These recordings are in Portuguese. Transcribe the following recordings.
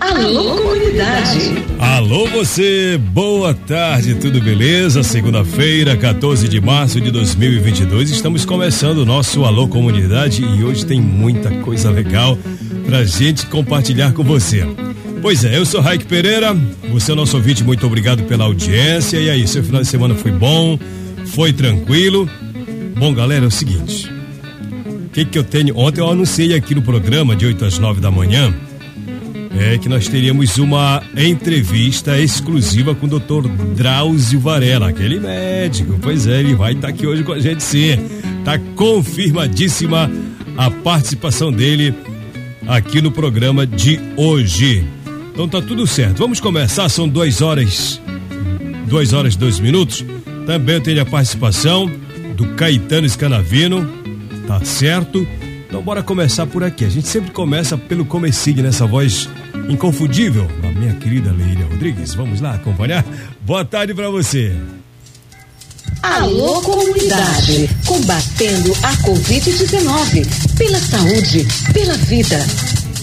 Alô, comunidade! Alô, você! Boa tarde, tudo beleza? Segunda-feira, 14 de março de 2022, estamos começando o nosso Alô Comunidade e hoje tem muita coisa legal pra gente compartilhar com você. Pois é, eu sou Raik Pereira, você é o nosso ouvinte, muito obrigado pela audiência. E aí, seu final de semana foi bom? Foi tranquilo? Bom, galera, é o seguinte. O que, que eu tenho? Ontem eu anunciei aqui no programa, de 8 às 9 da manhã, é que nós teríamos uma entrevista exclusiva com o doutor Drauzio Varela, aquele médico. Pois é, ele vai estar tá aqui hoje com a gente sim. Tá confirmadíssima a participação dele aqui no programa de hoje. Então tá tudo certo. Vamos começar, são duas horas, duas horas dois minutos. Também tem a participação do Caetano Scanavino, tá certo? Então bora começar por aqui. A gente sempre começa pelo comecinho nessa voz inconfundível da minha querida Leília Rodrigues. Vamos lá acompanhar? Boa tarde para você. Alô comunidade, combatendo a Covid-19, pela saúde, pela vida.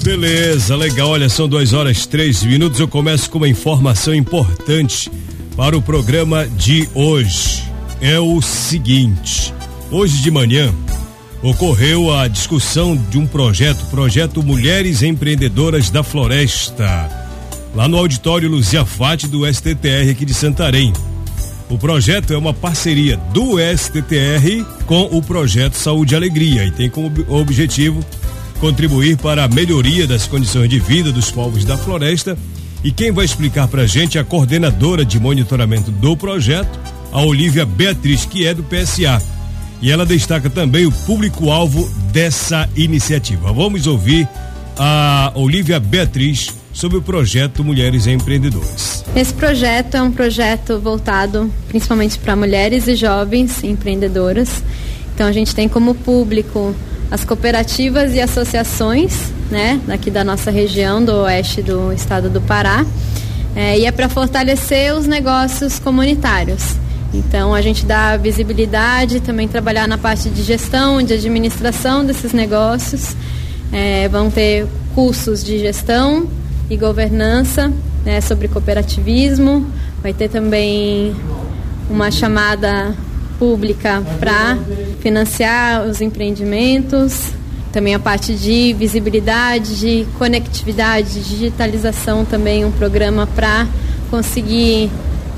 Beleza, legal. Olha, são duas horas três minutos. Eu começo com uma informação importante para o programa de hoje. É o seguinte: hoje de manhã ocorreu a discussão de um projeto, projeto Mulheres Empreendedoras da Floresta, lá no auditório Luzia Fati do STTR aqui de Santarém. O projeto é uma parceria do STTR com o projeto Saúde e Alegria e tem como objetivo contribuir para a melhoria das condições de vida dos povos da floresta. E quem vai explicar para a gente é a coordenadora de monitoramento do projeto, a Olivia Beatriz, que é do PSA. E ela destaca também o público-alvo dessa iniciativa. Vamos ouvir a Olivia Beatriz sobre o projeto Mulheres Empreendedoras. Esse projeto é um projeto voltado principalmente para mulheres e jovens empreendedoras. Então a gente tem como público as cooperativas e associações, né, daqui da nossa região, do oeste do estado do Pará. É, e é para fortalecer os negócios comunitários. Então a gente dá visibilidade, também trabalhar na parte de gestão, de administração desses negócios. É, vão ter cursos de gestão e governança né, sobre cooperativismo. Vai ter também uma chamada pública para financiar os empreendimentos, também a parte de visibilidade, de conectividade, digitalização também um programa para conseguir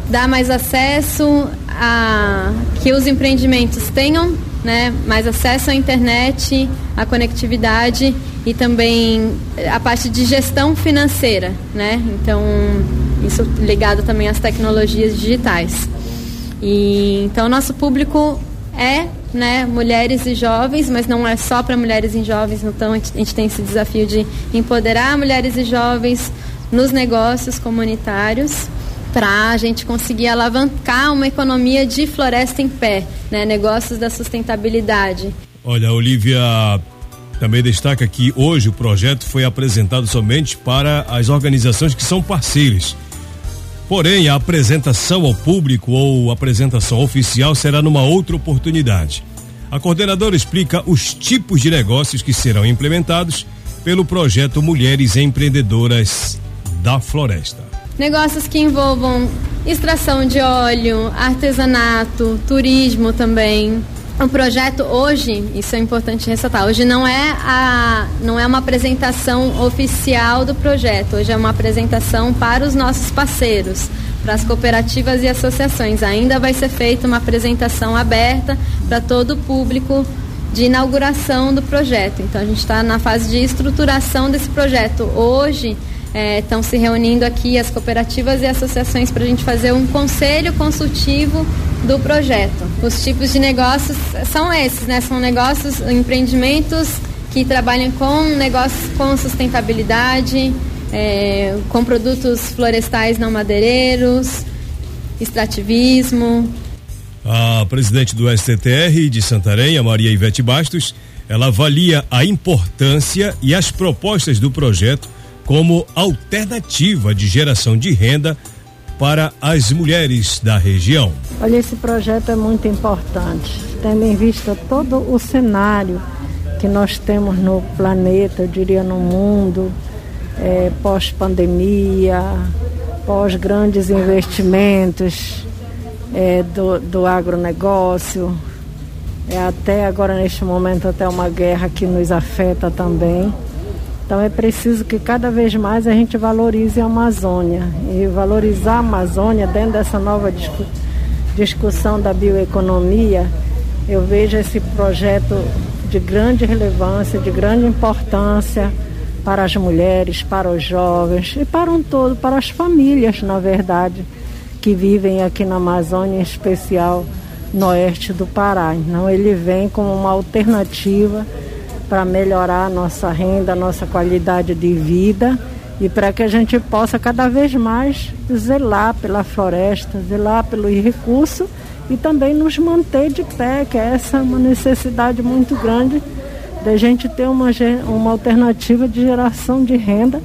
dar mais acesso a que os empreendimentos tenham né, mais acesso à internet, à conectividade e também a parte de gestão financeira, né? Então, isso ligado também às tecnologias digitais. E então nosso público é né, mulheres e jovens, mas não é só para mulheres e jovens, então a gente tem esse desafio de empoderar mulheres e jovens nos negócios comunitários para a gente conseguir alavancar uma economia de floresta em pé, né, negócios da sustentabilidade. Olha, Olivia também destaca que hoje o projeto foi apresentado somente para as organizações que são parceiras Porém, a apresentação ao público ou apresentação oficial será numa outra oportunidade. A coordenadora explica os tipos de negócios que serão implementados pelo projeto Mulheres Empreendedoras da Floresta. Negócios que envolvam extração de óleo, artesanato, turismo também, o projeto hoje, isso é importante ressaltar, hoje não é, a, não é uma apresentação oficial do projeto, hoje é uma apresentação para os nossos parceiros, para as cooperativas e associações. Ainda vai ser feita uma apresentação aberta para todo o público de inauguração do projeto. Então a gente está na fase de estruturação desse projeto. Hoje é, estão se reunindo aqui as cooperativas e associações para a gente fazer um conselho consultivo do projeto. Os tipos de negócios são esses, né? São negócios, empreendimentos que trabalham com negócios com sustentabilidade, é, com produtos florestais não madeireiros, extrativismo. A presidente do STTR de Santarém, a Maria Ivete Bastos, ela avalia a importância e as propostas do projeto como alternativa de geração de renda para as mulheres da região. Olha, esse projeto é muito importante, tendo em vista todo o cenário que nós temos no planeta, eu diria no mundo, é, pós-pandemia, pós grandes investimentos é, do, do agronegócio, é, até agora neste momento até uma guerra que nos afeta também. Então é preciso que cada vez mais a gente valorize a Amazônia e valorizar a Amazônia dentro dessa nova discu discussão da bioeconomia. Eu vejo esse projeto de grande relevância, de grande importância para as mulheres, para os jovens e para um todo, para as famílias, na verdade, que vivem aqui na Amazônia, em especial no oeste do Pará. Então ele vem como uma alternativa para melhorar a nossa renda, a nossa qualidade de vida e para que a gente possa cada vez mais zelar pela floresta, zelar pelo recurso e também nos manter de pé, que é essa uma necessidade muito grande da gente ter uma, uma alternativa de geração de renda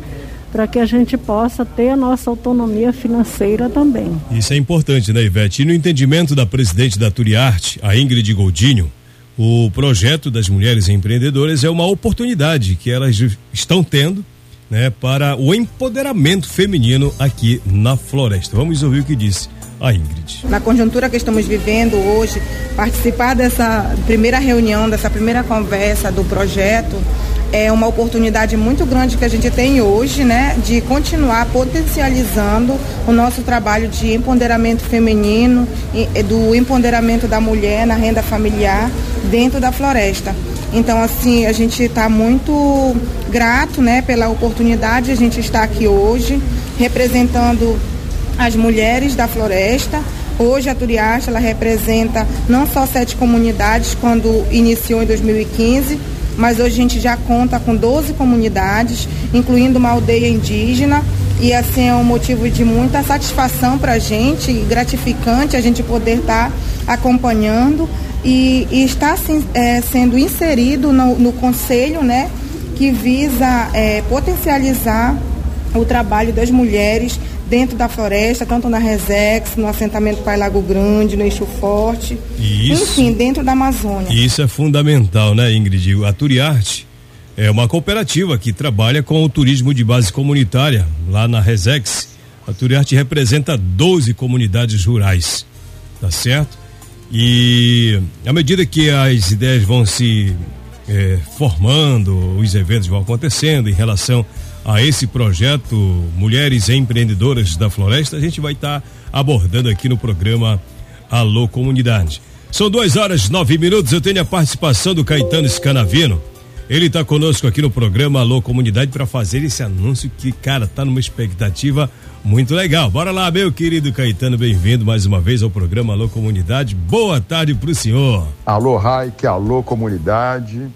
para que a gente possa ter a nossa autonomia financeira também. Isso é importante, né, Ivete? E no entendimento da presidente da Turiarte, a Ingrid Goldinho, o projeto das mulheres empreendedoras é uma oportunidade que elas estão tendo né, para o empoderamento feminino aqui na floresta. Vamos ouvir o que disse a Ingrid. Na conjuntura que estamos vivendo hoje, participar dessa primeira reunião, dessa primeira conversa do projeto, é uma oportunidade muito grande que a gente tem hoje, né, de continuar potencializando o nosso trabalho de empoderamento feminino, do empoderamento da mulher na renda familiar dentro da floresta. Então, assim, a gente está muito grato, né, pela oportunidade de a gente estar aqui hoje, representando as mulheres da floresta. Hoje a Turiacha, ela representa não só sete comunidades quando iniciou em 2015, mas hoje a gente já conta com 12 comunidades, incluindo uma aldeia indígena. E assim é um motivo de muita satisfação para a gente, gratificante a gente poder estar tá acompanhando e, e está assim, é, sendo inserido no, no, conselho, né, que visa é, potencializar o trabalho das mulheres dentro da floresta, tanto na Resex, no assentamento Pai Lago Grande, no Eixo Forte, isso, enfim, dentro da Amazônia. Isso é fundamental, né, Ingrid? A Turiarte é uma cooperativa que trabalha com o turismo de base comunitária lá na Resex. A Turiarte representa 12 comunidades rurais, tá certo? E à medida que as ideias vão se é, formando, os eventos vão acontecendo em relação a esse projeto Mulheres Empreendedoras da Floresta, a gente vai estar tá abordando aqui no programa Alô Comunidade. São duas horas nove minutos. Eu tenho a participação do Caetano Scanavino. Ele está conosco aqui no programa Alô Comunidade para fazer esse anúncio que, cara, tá numa expectativa muito legal. Bora lá, meu querido Caetano, bem-vindo mais uma vez ao programa Alô Comunidade. Boa tarde pro senhor. Alô, Raik, alô Comunidade.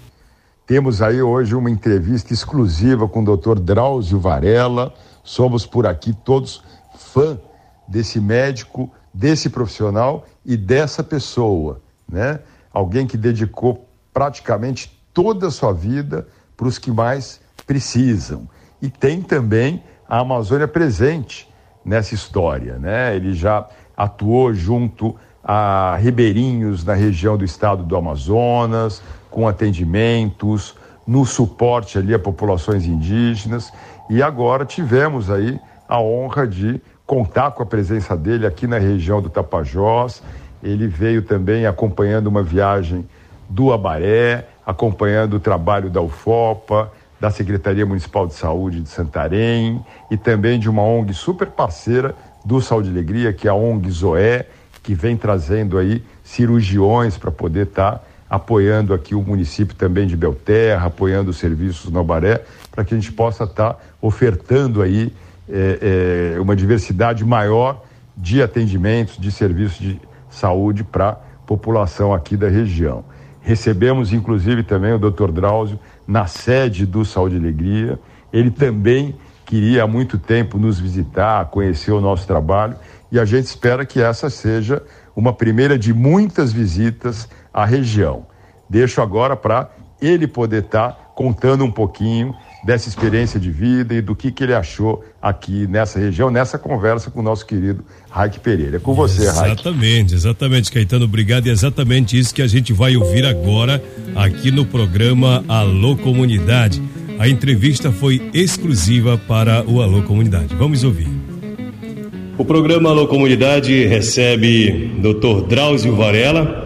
Temos aí hoje uma entrevista exclusiva com o Dr. Drauzio Varela. Somos por aqui todos fã desse médico, desse profissional e dessa pessoa, né? Alguém que dedicou praticamente toda a sua vida para os que mais precisam. E tem também a Amazônia presente nessa história, né? Ele já atuou junto a ribeirinhos na região do estado do Amazonas, com atendimentos, no suporte ali a populações indígenas. E agora tivemos aí a honra de contar com a presença dele aqui na região do Tapajós. Ele veio também acompanhando uma viagem do Abaré, acompanhando o trabalho da UFOPA, da Secretaria Municipal de Saúde de Santarém e também de uma ONG super parceira do Saúde e Alegria, que é a ONG Zoé, que vem trazendo aí cirurgiões para poder estar tá apoiando aqui o município também de Belterra, apoiando os serviços no Abaré, para que a gente possa estar tá ofertando aí é, é, uma diversidade maior de atendimentos, de serviços de saúde para a população aqui da região. Recebemos, inclusive, também o Dr. Drauzio na sede do Saúde e Alegria. Ele também queria há muito tempo nos visitar, conhecer o nosso trabalho e a gente espera que essa seja uma primeira de muitas visitas à região. Deixo agora para ele poder estar tá contando um pouquinho dessa experiência de vida e do que, que ele achou aqui nessa região, nessa conversa com o nosso querido Raik Pereira. É com você, Raik. Exatamente, exatamente, Caetano, obrigado. E é exatamente isso que a gente vai ouvir agora aqui no programa Alô Comunidade. A entrevista foi exclusiva para o Alô Comunidade. Vamos ouvir. O programa Alô Comunidade recebe Dr. Drauzio Varela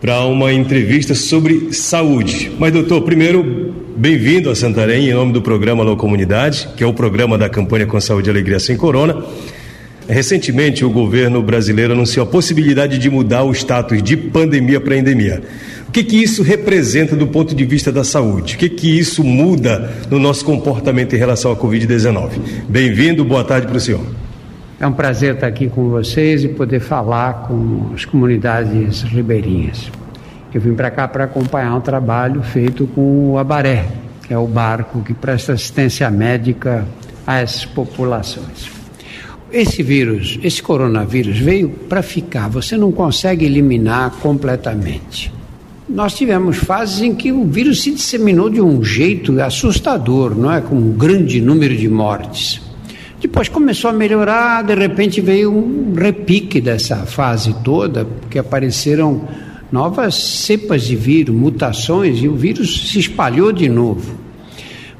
para uma entrevista sobre saúde. Mas, doutor, primeiro, bem-vindo a Santarém em nome do programa Alô Comunidade, que é o programa da campanha Com Saúde e Alegria Sem Corona. Recentemente, o governo brasileiro anunciou a possibilidade de mudar o status de pandemia para endemia. O que, que isso representa do ponto de vista da saúde? O que, que isso muda no nosso comportamento em relação à Covid-19? Bem-vindo, boa tarde para o senhor. É um prazer estar aqui com vocês e poder falar com as comunidades ribeirinhas. Eu vim para cá para acompanhar um trabalho feito com o Abaré, que é o barco que presta assistência médica a essas populações. Esse vírus, esse coronavírus veio para ficar, você não consegue eliminar completamente. Nós tivemos fases em que o vírus se disseminou de um jeito assustador, não é? Com um grande número de mortes. Depois começou a melhorar, de repente veio um repique dessa fase toda, porque apareceram novas cepas de vírus, mutações, e o vírus se espalhou de novo.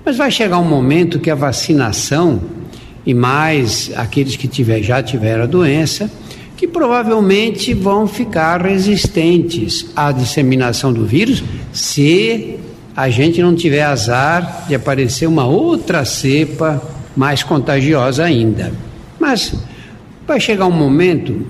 Mas vai chegar um momento que a vacinação, e mais aqueles que tiver, já tiveram a doença, que provavelmente vão ficar resistentes à disseminação do vírus se a gente não tiver azar de aparecer uma outra cepa mais contagiosa ainda. Mas vai chegar um momento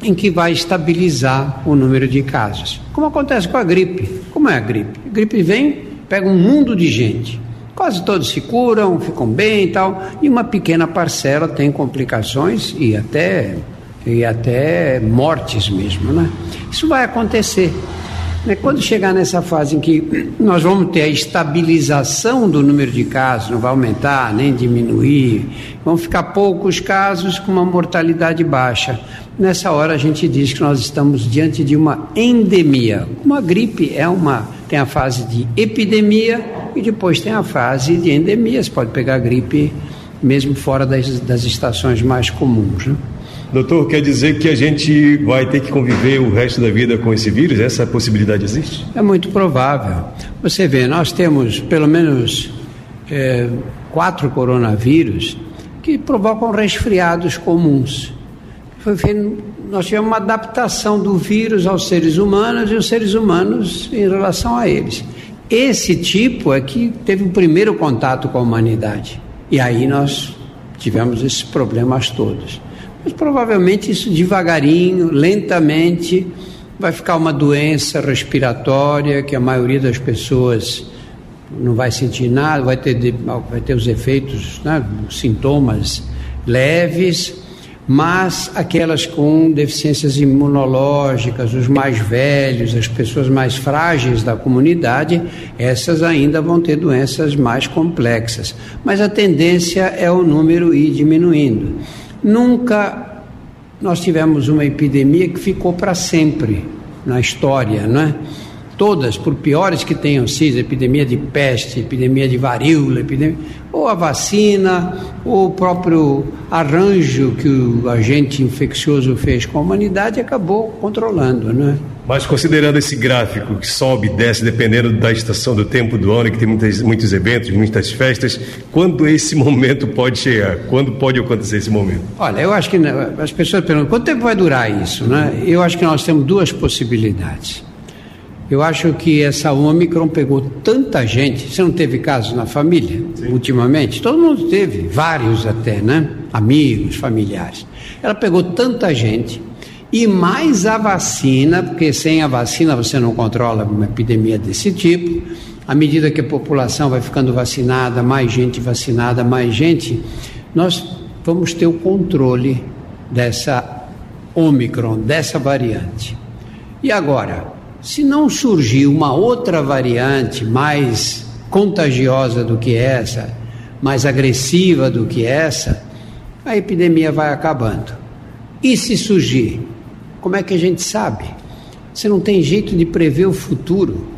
em que vai estabilizar o número de casos. Como acontece com a gripe. Como é a gripe? A gripe vem, pega um mundo de gente. Quase todos se curam, ficam bem e tal, e uma pequena parcela tem complicações e até e até mortes mesmo, né? Isso vai acontecer. Né? Quando chegar nessa fase em que nós vamos ter a estabilização do número de casos, não vai aumentar nem diminuir, vão ficar poucos casos com uma mortalidade baixa. Nessa hora a gente diz que nós estamos diante de uma endemia. Uma gripe é uma tem a fase de epidemia e depois tem a fase de endemia. Você pode pegar gripe mesmo fora das, das estações mais comuns. Né? Doutor, quer dizer que a gente vai ter que conviver o resto da vida com esse vírus? Essa possibilidade existe? É muito provável. Você vê, nós temos pelo menos é, quatro coronavírus que provocam resfriados comuns. Nós tivemos uma adaptação do vírus aos seres humanos e os seres humanos em relação a eles. Esse tipo é que teve o primeiro contato com a humanidade. E aí nós tivemos esses problemas todos. Mas provavelmente isso devagarinho, lentamente, vai ficar uma doença respiratória que a maioria das pessoas não vai sentir nada, vai ter, vai ter os efeitos, né, sintomas leves, mas aquelas com deficiências imunológicas, os mais velhos, as pessoas mais frágeis da comunidade, essas ainda vão ter doenças mais complexas. Mas a tendência é o número ir diminuindo. Nunca nós tivemos uma epidemia que ficou para sempre na história, não é? Todas, por piores que tenham sido, epidemia de peste, epidemia de varíola, epidemia, ou a vacina, ou o próprio arranjo que o agente infeccioso fez com a humanidade acabou controlando, não é? Mas considerando esse gráfico que sobe e desce dependendo da estação do tempo do ano, que tem muitas, muitos eventos, muitas festas, quando esse momento pode chegar? Quando pode acontecer esse momento? Olha, eu acho que né, as pessoas perguntam quanto tempo vai durar isso, né? Eu acho que nós temos duas possibilidades. Eu acho que essa Omicron pegou tanta gente. Você não teve casos na família Sim. ultimamente? Todo mundo teve, vários até, né? Amigos, familiares. Ela pegou tanta gente e mais a vacina, porque sem a vacina você não controla uma epidemia desse tipo. À medida que a população vai ficando vacinada, mais gente vacinada, mais gente, nós vamos ter o controle dessa Omicron, dessa variante. E agora, se não surgir uma outra variante mais contagiosa do que essa, mais agressiva do que essa, a epidemia vai acabando. E se surgir, como é que a gente sabe? Você não tem jeito de prever o futuro.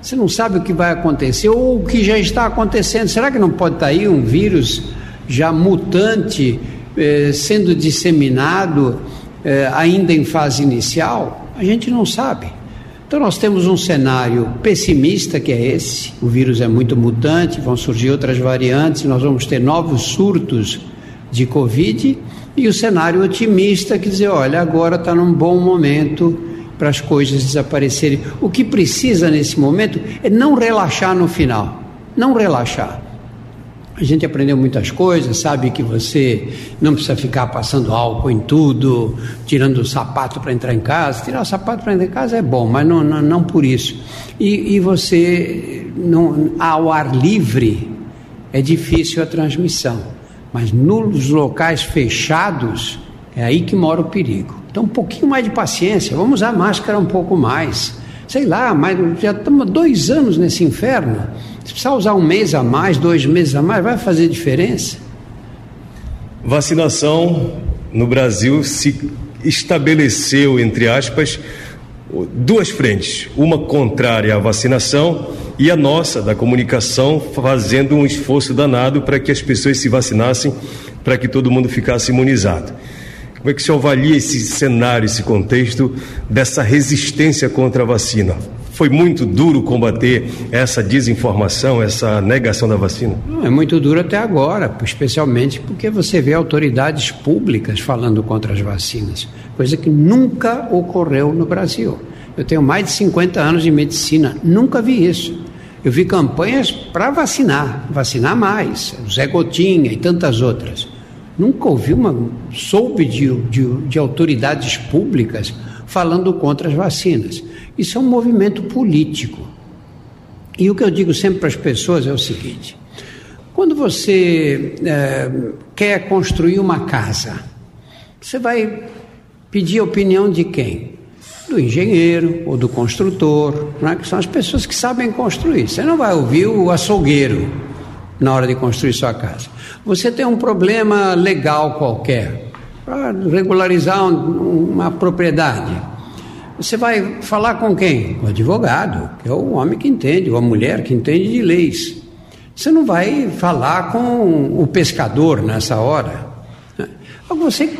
Você não sabe o que vai acontecer ou o que já está acontecendo. Será que não pode estar aí um vírus já mutante eh, sendo disseminado eh, ainda em fase inicial? A gente não sabe. Então nós temos um cenário pessimista que é esse. O vírus é muito mutante, vão surgir outras variantes, nós vamos ter novos surtos de Covid e o cenário otimista que dizer, olha, agora está num bom momento para as coisas desaparecerem. O que precisa nesse momento é não relaxar no final, não relaxar. A gente aprendeu muitas coisas, sabe que você não precisa ficar passando álcool em tudo, tirando o sapato para entrar em casa. Tirar o sapato para entrar em casa é bom, mas não, não, não por isso. E, e você, não, ao ar livre, é difícil a transmissão. Mas nos locais fechados, é aí que mora o perigo. Então, um pouquinho mais de paciência, vamos usar máscara um pouco mais. Sei lá, mas já estamos dois anos nesse inferno. Se precisar usar um mês a mais, dois meses a mais, vai fazer diferença? Vacinação no Brasil se estabeleceu, entre aspas, duas frentes. Uma contrária à vacinação e a nossa, da comunicação, fazendo um esforço danado para que as pessoas se vacinassem, para que todo mundo ficasse imunizado. Como é que se avalia esse cenário, esse contexto dessa resistência contra a vacina? Foi muito duro combater essa desinformação, essa negação da vacina? É muito duro até agora, especialmente porque você vê autoridades públicas falando contra as vacinas, coisa que nunca ocorreu no Brasil. Eu tenho mais de 50 anos de medicina, nunca vi isso. Eu vi campanhas para vacinar, vacinar mais, Zé Gotinha e tantas outras. Nunca ouvi uma. soube de, de, de autoridades públicas falando contra as vacinas. Isso é um movimento político. E o que eu digo sempre para as pessoas é o seguinte: quando você é, quer construir uma casa, você vai pedir a opinião de quem? Do engenheiro ou do construtor, é? que são as pessoas que sabem construir. Você não vai ouvir o açougueiro na hora de construir sua casa. Você tem um problema legal qualquer, para regularizar uma propriedade. Você vai falar com quem? O advogado, que é o homem que entende, ou a mulher que entende de leis. Você não vai falar com o pescador nessa hora. Você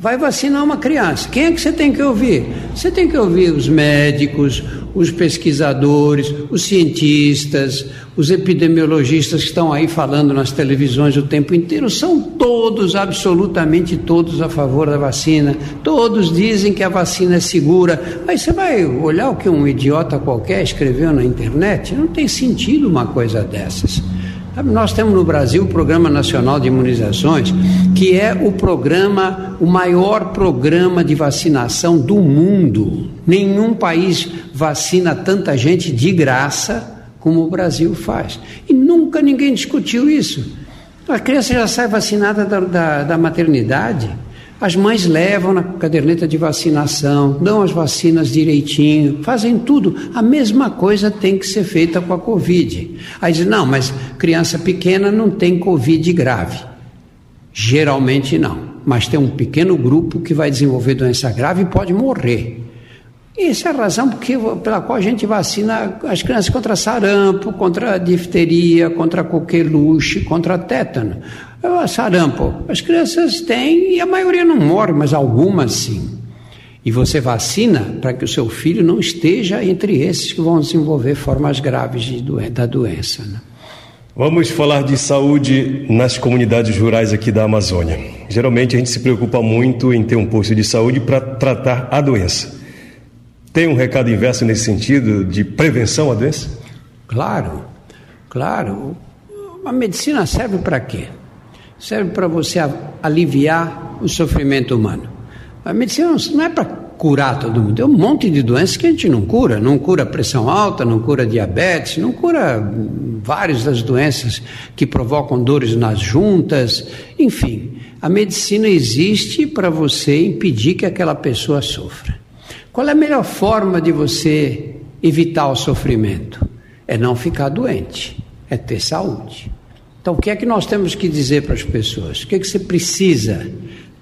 vai vacinar uma criança. Quem é que você tem que ouvir? Você tem que ouvir os médicos, os pesquisadores, os cientistas, os epidemiologistas que estão aí falando nas televisões o tempo inteiro. São todos, absolutamente todos, a favor da vacina. Todos dizem que a vacina é segura. Aí você vai olhar o que um idiota qualquer escreveu na internet? Não tem sentido uma coisa dessas. Nós temos no Brasil o Programa Nacional de Imunizações, que é o programa, o maior programa de vacinação do mundo. Nenhum país vacina tanta gente de graça como o Brasil faz. E nunca ninguém discutiu isso. A criança já sai vacinada da, da, da maternidade. As mães levam na caderneta de vacinação, dão as vacinas direitinho, fazem tudo. A mesma coisa tem que ser feita com a Covid. Aí diz, não, mas criança pequena não tem Covid grave. Geralmente não, mas tem um pequeno grupo que vai desenvolver doença grave e pode morrer. Essa é a razão porque, pela qual a gente vacina as crianças contra sarampo, contra difteria, contra coqueluche, contra tétano. É sarampo, as crianças têm e a maioria não morre, mas algumas sim. E você vacina para que o seu filho não esteja entre esses que vão desenvolver formas graves de da doença. Né? Vamos falar de saúde nas comunidades rurais aqui da Amazônia. Geralmente a gente se preocupa muito em ter um posto de saúde para tratar a doença. Tem um recado inverso nesse sentido de prevenção à doença? Claro, claro. A medicina serve para quê? Serve para você aliviar o sofrimento humano. A medicina não é para curar todo mundo. Tem um monte de doenças que a gente não cura. Não cura pressão alta, não cura diabetes, não cura várias das doenças que provocam dores nas juntas. Enfim, a medicina existe para você impedir que aquela pessoa sofra. Qual é a melhor forma de você evitar o sofrimento? É não ficar doente, é ter saúde. Então, o que é que nós temos que dizer para as pessoas? O que é que você precisa?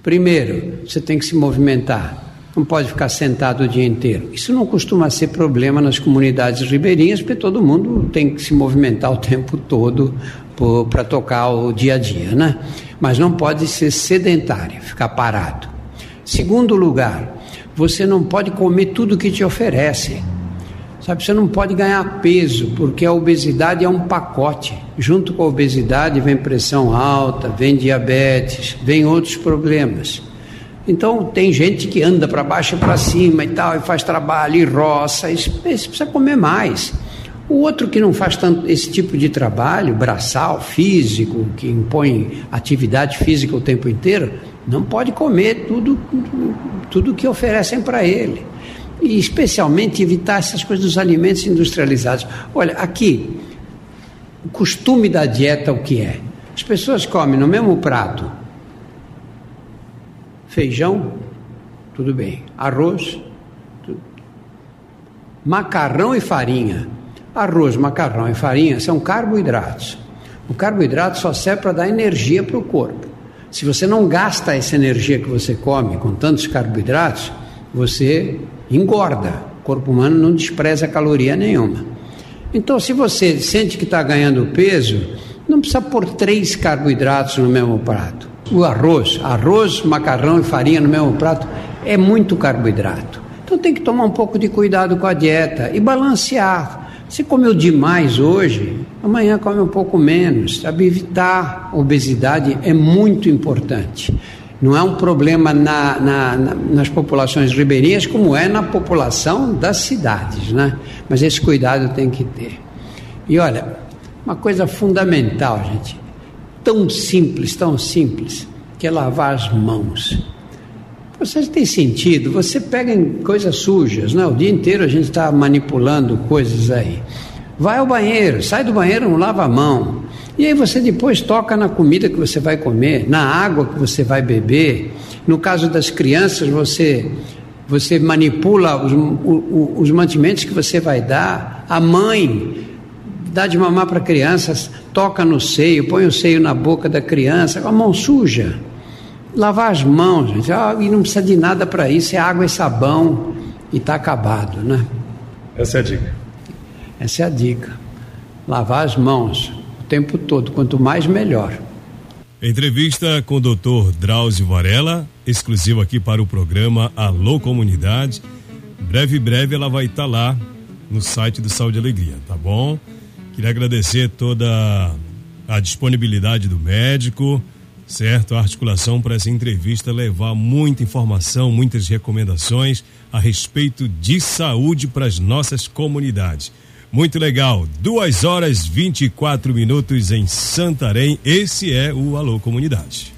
Primeiro, você tem que se movimentar não pode ficar sentado o dia inteiro. Isso não costuma ser problema nas comunidades ribeirinhas, porque todo mundo tem que se movimentar o tempo todo para tocar o dia a dia, né? Mas não pode ser sedentário, ficar parado. Segundo lugar, você não pode comer tudo que te oferecem. Sabe, você não pode ganhar peso, porque a obesidade é um pacote. Junto com a obesidade vem pressão alta, vem diabetes, vem outros problemas. Então tem gente que anda para baixo e para cima e tal, e faz trabalho e roça, esse, precisa comer mais. O outro que não faz tanto esse tipo de trabalho, braçal, físico, que impõe atividade física o tempo inteiro, não pode comer tudo, tudo que oferecem para ele. E especialmente evitar essas coisas dos alimentos industrializados. Olha, aqui, o costume da dieta o que é? As pessoas comem no mesmo prato Feijão, tudo bem. Arroz, tudo. macarrão e farinha. Arroz, macarrão e farinha são carboidratos. O carboidrato só serve para dar energia para o corpo. Se você não gasta essa energia que você come com tantos carboidratos, você engorda. O corpo humano não despreza caloria nenhuma. Então, se você sente que está ganhando peso, não precisa pôr três carboidratos no mesmo prato o arroz, arroz, macarrão e farinha no mesmo prato, é muito carboidrato. Então tem que tomar um pouco de cuidado com a dieta e balancear. Se comeu demais hoje, amanhã come um pouco menos. Sabe? Evitar obesidade é muito importante. Não é um problema na, na, na, nas populações ribeirinhas, como é na população das cidades, né? Mas esse cuidado tem que ter. E olha, uma coisa fundamental, gente, tão simples, tão simples, que é lavar as mãos. Você tem sentido, você pega em coisas sujas, né? o dia inteiro a gente está manipulando coisas aí. Vai ao banheiro, sai do banheiro, não lava a mão. E aí você depois toca na comida que você vai comer, na água que você vai beber. No caso das crianças, você você manipula os, os, os mantimentos que você vai dar. A mãe dá de mamar para crianças, toca no seio, põe o seio na boca da criança, com a mão suja. Lavar as mãos, gente, ah, e não precisa de nada para isso, é água e sabão e está acabado, né? Essa é a dica. Essa é a dica. Lavar as mãos o tempo todo, quanto mais melhor. Entrevista com o doutor Drauzio Varela, exclusivo aqui para o programa Alô Comunidade. Breve, breve ela vai estar tá lá no site do Saúde e Alegria, tá bom? Queria agradecer toda a disponibilidade do médico, certo? A articulação para essa entrevista levar muita informação, muitas recomendações a respeito de saúde para as nossas comunidades. Muito legal. Duas horas 24 minutos em Santarém. Esse é o Alô Comunidade.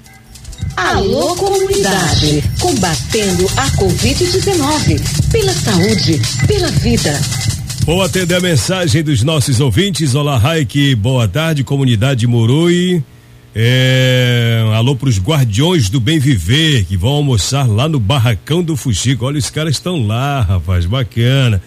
Alô Comunidade. Combatendo a Covid-19. Pela saúde, pela vida. Vou atender a mensagem dos nossos ouvintes. Olá, Raik, boa tarde, comunidade Morui. É, alô para os guardiões do bem viver que vão almoçar lá no barracão do Fuxico. Olha, os caras estão lá, rapaz, bacana.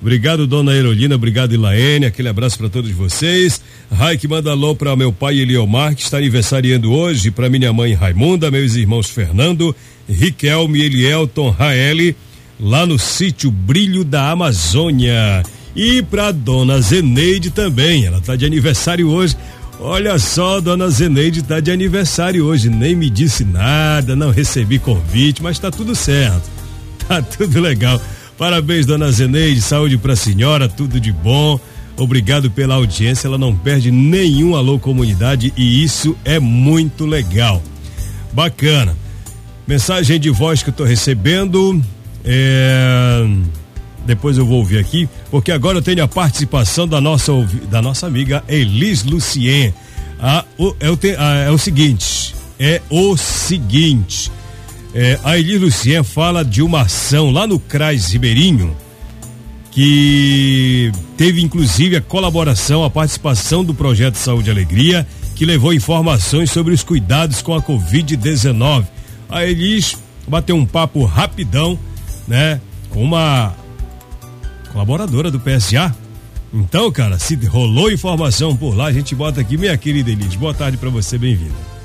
Obrigado, dona Aerolina, obrigado, Ilaene, aquele abraço para todos vocês. Raik manda alô para meu pai Eliomar, que está aniversariando hoje, para minha mãe Raimunda, meus irmãos Fernando, Riquelme, Elielton, Raeli, lá no sítio Brilho da Amazônia. E para dona Zeneide também, ela tá de aniversário hoje. Olha só, dona Zeneide tá de aniversário hoje, nem me disse nada, não recebi convite, mas tá tudo certo. Tá tudo legal. Parabéns, dona Zeneide, saúde pra senhora, tudo de bom. Obrigado pela audiência, ela não perde nenhum alô comunidade e isso é muito legal. Bacana. Mensagem de voz que eu tô recebendo é depois eu vou ouvir aqui, porque agora eu tenho a participação da nossa, da nossa amiga Elis Lucien. Ah, o, é, o, ah, é o seguinte, é o seguinte. É, a Elis Lucien fala de uma ação lá no CRAS Ribeirinho, que teve inclusive a colaboração, a participação do projeto Saúde e Alegria, que levou informações sobre os cuidados com a Covid-19. A Elis bateu um papo rapidão, né, com uma colaboradora do PSA. Então, cara, se rolou informação por lá, a gente bota aqui, minha querida Elis. Boa tarde para você, bem-vinda.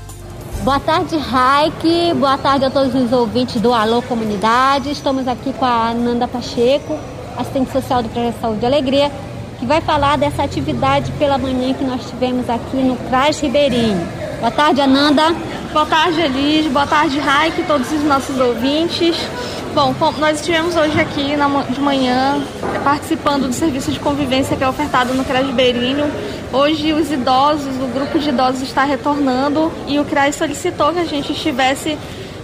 Boa tarde, Raik. Boa tarde a todos os ouvintes do Alô Comunidade. Estamos aqui com a Nanda Pacheco, assistente social do Projeto Saúde e Alegria, que vai falar dessa atividade pela manhã que nós tivemos aqui no CRAS Ribeirinho. Boa tarde, Ananda. Boa tarde, Elis. Boa tarde, Raik, todos os nossos ouvintes. Bom, nós estivemos hoje aqui de manhã participando do serviço de convivência que é ofertado no CRAS Ribeirinho. Hoje os idosos, o grupo de idosos está retornando e o CRAS solicitou que a gente estivesse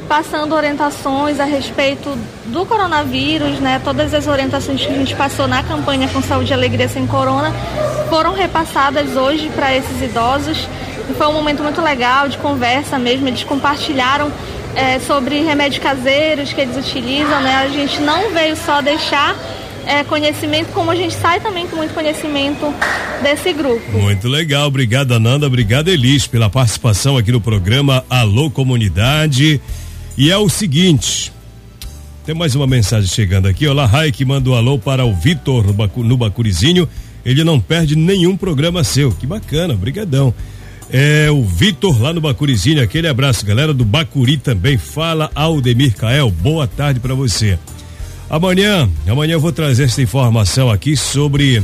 passando orientações a respeito do coronavírus, né? Todas as orientações que a gente passou na campanha com Saúde e Alegria Sem Corona foram repassadas hoje para esses idosos. E foi um momento muito legal de conversa mesmo. Eles compartilharam é, sobre remédios caseiros que eles utilizam, né? A gente não veio só deixar é, conhecimento, como a gente sai também com muito conhecimento desse grupo. Muito legal, obrigado Ananda, obrigado Elis pela participação aqui no programa Alô Comunidade. E é o seguinte, tem mais uma mensagem chegando aqui. Olá, Rai, que manda um alô para o Vitor no Bacurizinho. Ele não perde nenhum programa seu. Que bacana, brigadão. É o Vitor lá no Bacurizinho. Aquele abraço, galera do Bacuri também. Fala Aldemir Cael. Boa tarde para você. Amanhã, amanhã eu vou trazer essa informação aqui sobre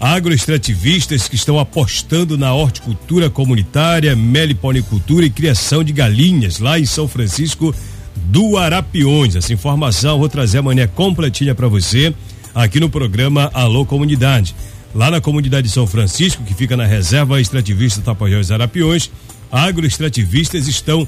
agroextrativistas que estão apostando na horticultura comunitária, meliponicultura e criação de galinhas lá em São Francisco do Arapiões. Essa informação eu vou trazer amanhã completinha para você aqui no programa Alô Comunidade. Lá na comunidade de São Francisco, que fica na reserva extrativista Tapajós Arapiões, agroextrativistas estão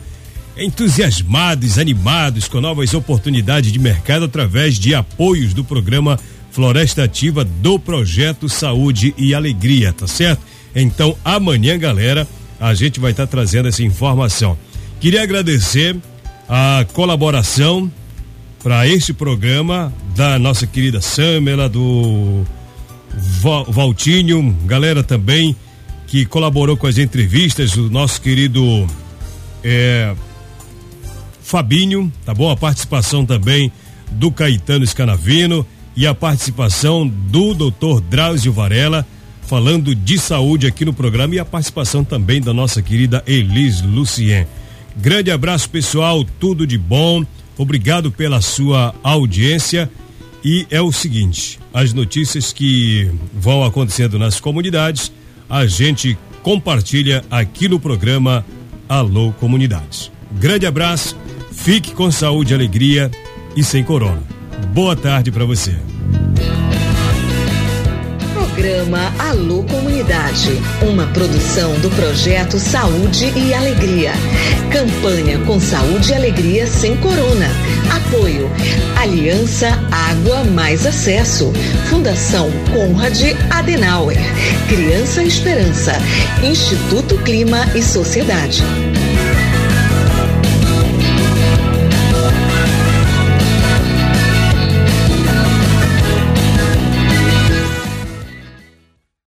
entusiasmados, animados com novas oportunidades de mercado através de apoios do programa Floresta Ativa do projeto Saúde e Alegria, tá certo? Então, amanhã, galera, a gente vai estar tá trazendo essa informação. Queria agradecer a colaboração para este programa da nossa querida Samela, do Valtinho, galera também que colaborou com as entrevistas, o nosso querido é, Fabinho, tá bom? A participação também do Caetano Scanavino e a participação do doutor Drauzio Varela, falando de saúde aqui no programa, e a participação também da nossa querida Elis Lucien. Grande abraço, pessoal, tudo de bom. Obrigado pela sua audiência. E é o seguinte: as notícias que vão acontecendo nas comunidades, a gente compartilha aqui no programa Alô Comunidades. Grande abraço, fique com saúde, alegria e sem corona. Boa tarde para você. Programa Alô Comunidade, uma produção do projeto Saúde e Alegria. Campanha com Saúde e Alegria sem Corona. Apoio Aliança Água Mais Acesso. Fundação Conrad Adenauer. Criança Esperança. Instituto Clima e Sociedade.